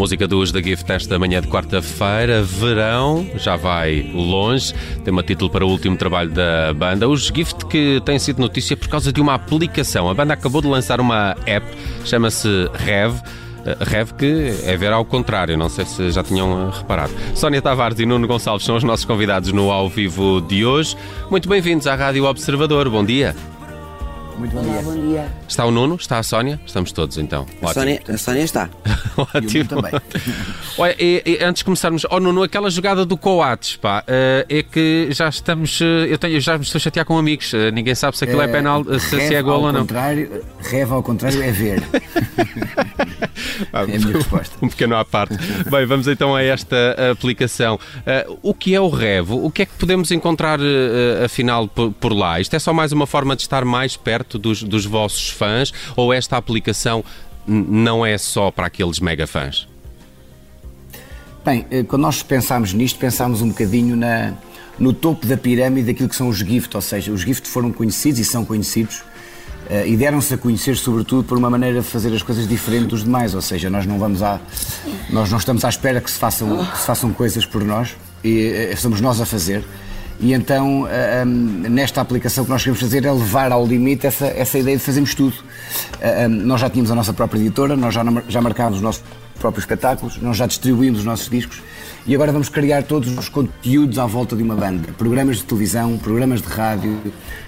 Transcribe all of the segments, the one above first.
Música dos The Gift esta manhã de quarta-feira. Verão já vai longe. Tem uma título para o último trabalho da banda. Os Gift que têm sido notícia por causa de uma aplicação. A banda acabou de lançar uma app, chama-se Rev. Uh, Rev que é ver ao contrário, não sei se já tinham uh, reparado. Sónia Tavares e Nuno Gonçalves são os nossos convidados no ao vivo de hoje. Muito bem-vindos à Rádio Observador. Bom dia. Muito bom dia. bom dia. Está o Nuno? Está a Sónia? Estamos todos então. A Sónia, a Sónia está. Ótimo. também. Olha, e, e antes de começarmos, oh Nuno, aquela jogada do Coates, pá, eh, é que já estamos. eh, Eu, tenho, eu já me estou a chatear com amigos. eh, Ninguém sabe se aquilo é, penal, se, se é gol ou não. Contrário, rev ao contrário é ver. Ah, é a minha resposta. Um pequeno à parte. Bem, vamos então a esta aplicação. Eh, o que é o Revo? O que é que podemos encontrar eh, afinal por, por lá? Isto é só mais uma forma de estar mais perto dos, dos vossos fãs ou esta aplicação não é só para aqueles mega fãs? Bem, eh, quando nós pensámos nisto, pensámos um bocadinho na, no topo da pirâmide daquilo que são os gift, ou seja, os gift foram conhecidos e são conhecidos eh, e deram-se a conhecer sobretudo por uma maneira de fazer as coisas diferente dos demais, ou seja, nós não vamos à, nós não estamos à espera que se façam, que se façam coisas por nós, e eh, somos nós a fazer. E então, ah, hum, nesta aplicação, que nós queremos fazer é levar ao limite essa, essa ideia de fazermos tudo. Ah, hum, nós já tínhamos a nossa própria editora, nós já, já marcámos os nossos próprios espetáculos, nós já distribuímos os nossos discos e agora vamos criar todos os conteúdos à volta de uma banda. Programas de televisão, programas de rádio,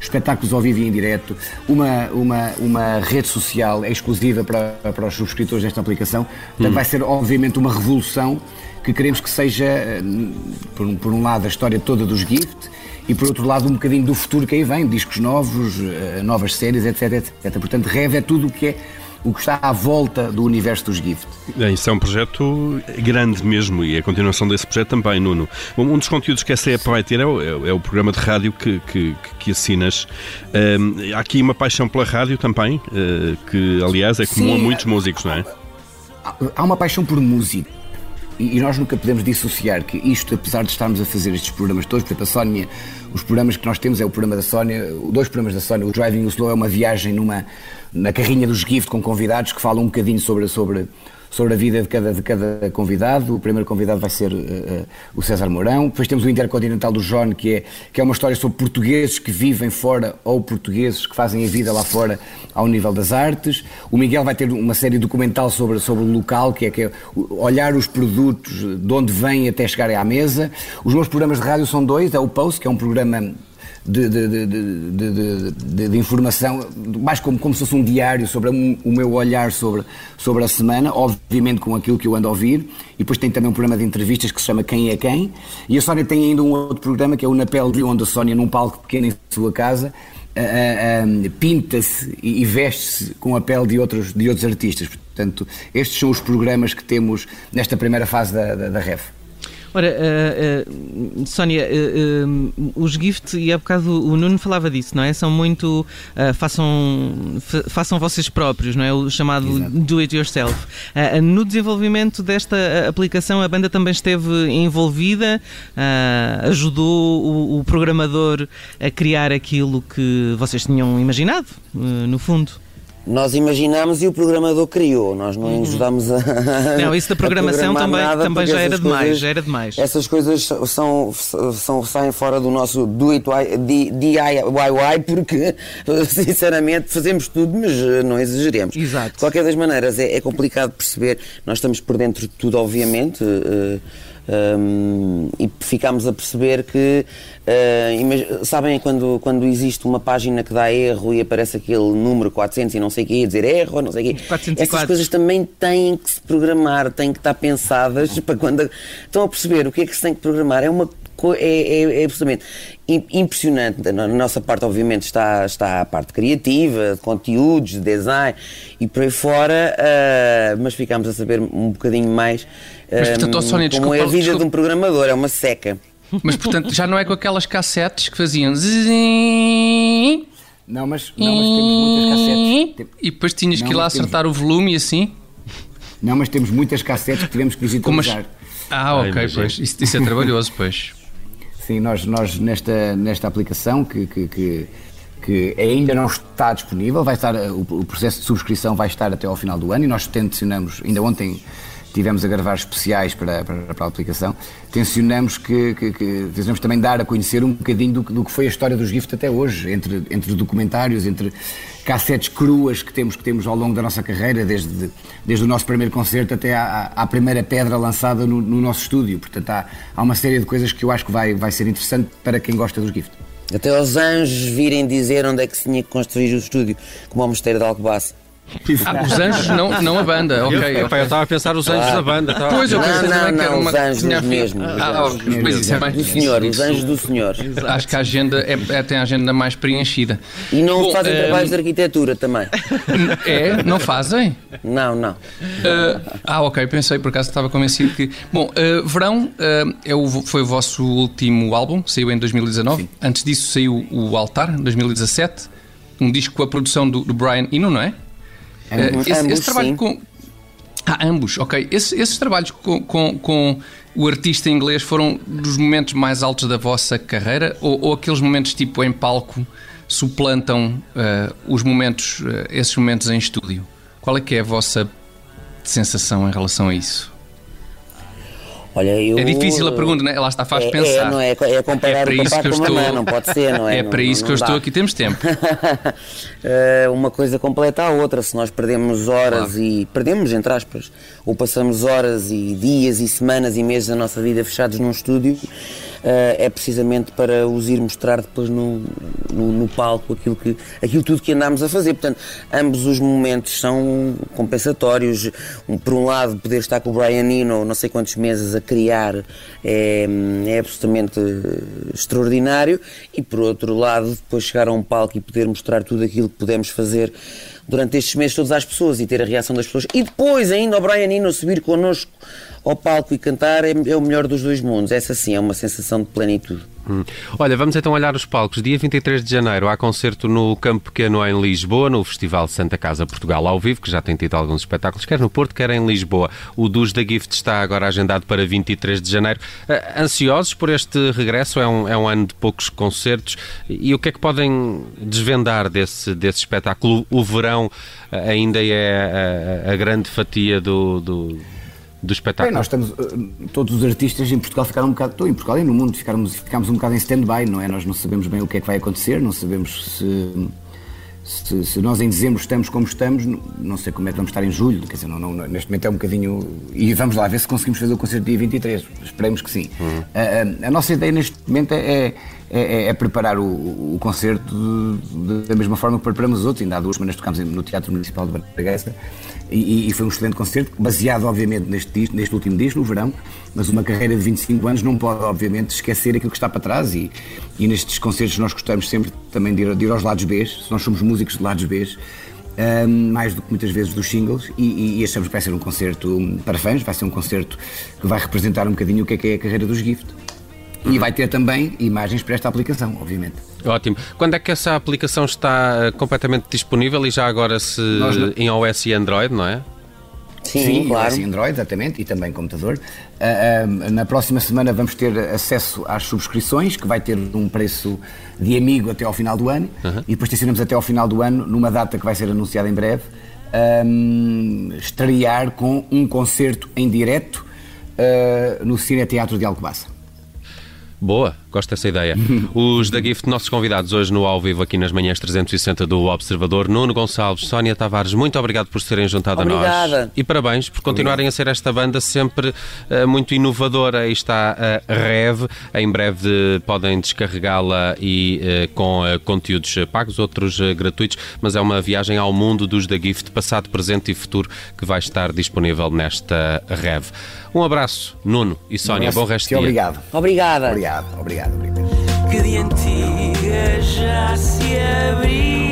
espetáculos ao vivo e em direto, uma, uma, uma rede social exclusiva para, para os subscritores desta aplicação. Portanto, vai ser obviamente uma revolução que queremos que seja, eh, por um, por um lado, a história toda dos Gift e, por outro lado, um bocadinho do futuro que aí vem, discos novos, eh, novas séries, etc, etc. Portanto, Rev é tudo o que é o que está à volta do universo dos Gift. É, Isso é um projeto grande mesmo e a continuação desse projeto também, Nuno. Um dos conteúdos que essa app vai ter é o, é o- é o programa de rádio que, que, que assinas. Hum, há aqui uma paixão pela rádio também, eh, que aliás é comum Sim, a muitos músicos, não é? Há uma paixão por música. E nós nunca podemos dissociar que isto, apesar de estarmos a fazer estes programas todos, por exemplo, a Sónia, os programas que nós temos é o programa da Sónia, dois programas da Sónia, o Driving o Slow é uma viagem numa, na carrinha dos Gift com convidados que falam um bocadinho sobre, sobre, sobre a vida de cada, de cada convidado. O primeiro convidado vai ser eh, o César Mourão. Depois temos o Intercontinental do John, que é, que é uma história sobre portugueses que vivem fora ou portugueses que fazem a vida lá fora ao nível das artes. O Miguel vai ter uma série documental sobre, sobre o local, que é, que é olhar os produtos de onde vêm até chegarem à mesa. Os meus programas de rádio são dois. É o Post, que é um programa de, de, de, de, informação, mais como, como se fosse um diário sobre um- o meu olhar sobre, sobre a semana, obviamente com aquilo que eu ando a ouvir. E depois tem também um programa de entrevistas que se chama Quem é Quem. E a Sónia tem ainda um outro programa que é o Na Pele de onde a Sónia, num palco pequeno em sua casa, ah, ah, pinta-se e, e veste-se com a pele de outros, de outros artistas. Portanto, estes são os programas que temos nesta primeira fase da, da, da REF. Ora, eh, eh, Sónia, eh, os Gift, e há bocado o Nuno falava disso, não é? São muito. façam, fa- façam vocês próprios, não é? O chamado Exato. do it yourself. No desenvolvimento desta aplicação, a banda também esteve envolvida, ajudou o, o programador a criar aquilo que vocês tinham imaginado, no fundo. Nós imaginámos e o programador criou. Nós não ajudámos a. Uhum. Não, isso da programação também- também já era demais, coisas- já era demais. Essas coisas são, são, saem fora do nosso do it DIY, porque, sinceramente, fazemos tudo, mas eh, não exageremos. Exato. De qualquer das maneiras, é, é complicado perceber. Nós estamos por dentro de tudo, obviamente. eh, um, e ficámos a perceber que imag- sabem quando, quando existe uma página que dá erro e aparece aquele número 400 e não sei o quê, dizer erro, não sei o quê 404. essas coisas também têm que se programar têm que estar pensadas para quando estão a perceber o que é que se tem que programar é uma é, é, é absolutamente im- impressionante. Na nossa parte, obviamente, está, está a parte criativa, de conteúdos, de design e por aí fora, ah, mas ficámos a saber um bocadinho mais Mas, portanto, ó, Sónia, como é a vida desculpa. de um programador, é uma seca. Mas portanto já não é com aquelas cassetes que faziam zzzim, Não, mas, não, mas temos muitas cassetes. Tem- e depois tinhas que ir Não, lá mas temos- acertar o volume e assim. Não, mas temos muitas cassetes que tivemos que as... digitalizar. Ah, ok, pois. Isso, isso é trabalhoso, pois. Sim, nós, nós nesta, nesta aplicação que, que, que, que ainda não está disponível, vai estar, o, processo de subscrição vai estar até ao final do ano e nós tensionamos, ainda ontem tivemos a gravar especiais para, para, para a aplicação, tensionamos que, que, que também dar a conhecer um bocadinho do, do, que foi a história dos Gift até hoje, entre, entre documentários, entre cassetes cruas que temos, que temos ao longo da nossa carreira, desde, desde o nosso primeiro concerto até à, à primeira pedra lançada no, no, nosso estúdio. Portanto, há, há uma série de coisas que eu acho que vai, vai ser interessante para quem gosta dos Gift. Até os anjos virem dizer onde é que se tinha que construir o estúdio, como ao Mosteiro de Alcobaça. Ah, os anjos, não, não a banda, ok. Eu, eu estava a pensar os anjos da banda. Tava... Pois, eu pensei não, não, que uma... os anjos tinha... mesmo. Ah, os anjos. Mas isso é mais do Senhor, os anjos do Senhor. Acho que a agenda é, é, tem a agenda mais preenchida. E não Bom, fazem um... trabalhos de arquitetura também. É? Não fazem? Não, não. Uh, ah, ok, pensei, por acaso estava convencido que. Bom, uh, Verão uh, é o, foi o vosso último álbum, saiu em 2019. Sim. Antes disso saiu o Altar, em 2017. Um disco com a produção do, do Brian Eno, não é? Ambos, esse, esse trabalho sim. com. Ah, ambos, ok. Esse, esses trabalhos com, com, com, o artista inglês foram dos momentos mais altos da vossa carreira ou, ou aqueles momentos tipo em palco suplantam uh, os momentos, uh, esses momentos em estúdio? Qual é que é a vossa sensação em relação a isso? Olha, eu, é difícil a pergunta, né? Lá está, faz é, pensar. É, não é, é comparar é o papá com estou... mamãe, não pode ser, não é? É para não, isso não que eu dá. estou aqui, temos tempo. Uma coisa completa a outra, se nós perdemos horas claro. e. Perdemos, entre aspas, ou passamos horas e dias e semanas e meses da nossa vida fechados num estúdio, é precisamente para os ir mostrar depois no, no, no, palco aquilo, que, aquilo tudo que andámos a fazer. Portanto, ambos os momentos são compensatórios. Um, por um lado, poder estar com o Brian Eno não sei quantos meses a criar é, é absolutamente extraordinário e por outro lado, depois chegar a um palco e poder mostrar tudo aquilo que pudemos fazer durante estes meses todas as pessoas e ter a reação das pessoas e depois ainda o Brian Eno subir connosco ao palco e cantar é, é, o melhor dos dois mundos. Essa sim é uma sensação de plenitude. Hum. Olha, vamos então olhar os palcos. Dia 23 de janeiro há concerto no Campo Pequeno em Lisboa, no Festival Santa Casa Portugal ao vivo, que já tem tido alguns espetáculos, quer no Porto, quer em Lisboa. O dos da Gift está agora agendado para 23 de janeiro. Uh, ansiosos por este regresso? É um, é um ano de poucos concertos. E o que é que podem desvendar desse, desse espetáculo? O verão uh, ainda é a, a grande fatia do, do do espetáculo? Bem, nós estamos, eh, todos os artistas em Portugal ficaram um bocado, estou em Portugal e no mundo, ficámos, ficámos um bocado em stand-by, não é? Nós não sabemos bem o que é que vai acontecer, não sabemos se, se, se, nós em dezembro estamos como estamos, não sei como é que vamos estar em julho, quer dizer, não, não, neste momento é um bocadinho. E vamos lá ver se conseguimos fazer o concerto dia 23, esperemos que sim. Uhum. A, a, a, nossa ideia neste momento é, é, é preparar o, o concerto de, da mesma forma que preparamos os outros. Ainda há duas semanas tocámos no Teatro Municipal de Bragança. E, e, foi um excelente concerto, baseado obviamente neste, neste último disco, no verão, mas uma carreira de 25 anos não pode obviamente esquecer aquilo que está para trás. E, e nestes concertos nós gostamos sempre também de ir, de ir aos lados B, nós somos músicos de lados B, um, mais do que muitas vezes dos singles. E, e, achamos que vai ser um concerto para fãs, vai ser um concerto que vai representar um bocadinho o que é, que é a carreira dos Gift. E vai ter também imagens para esta aplicação, obviamente. Ótimo. Quando é que essa aplicação está eh, completamente disponível e já agora se Nós... em iOS e Android, não é? Sim, Sim claro. iOS e Android, exatamente, e também computador. Uh, uh, na próxima semana vamos ter acesso às subscrições, que vai ter um preço de amigo até ao final do ano, e depois tencionamos até ao final do ano, numa data que vai ser anunciada em breve, um, estrear com um concerto em direto uh, no Cine Teatro de Alcobaça. Boa, gosto dessa ideia. Os da Gift, nossos convidados hoje no ao vivo aqui nas manhãs 360 do Observador, Nuno Gonçalves, Sónia Tavares, muito obrigado por serem juntado Obrigada. a nós. E parabéns por continuarem a ser esta banda sempre uh, muito inovadora. Aí está a Rev, em breve podem descarregá-la e uh, com uh, conteúdos pagos, outros gratuitos, mas é uma viagem ao mundo dos da Gift, passado, presente e futuro, que vai estar disponível nesta Rev. Um abraço, Nuno e Sónia. Um Bom resto de dia. Obrigado. Obrigada. Obrigado, obrigado. obrigado. Que de antiga já se abriu.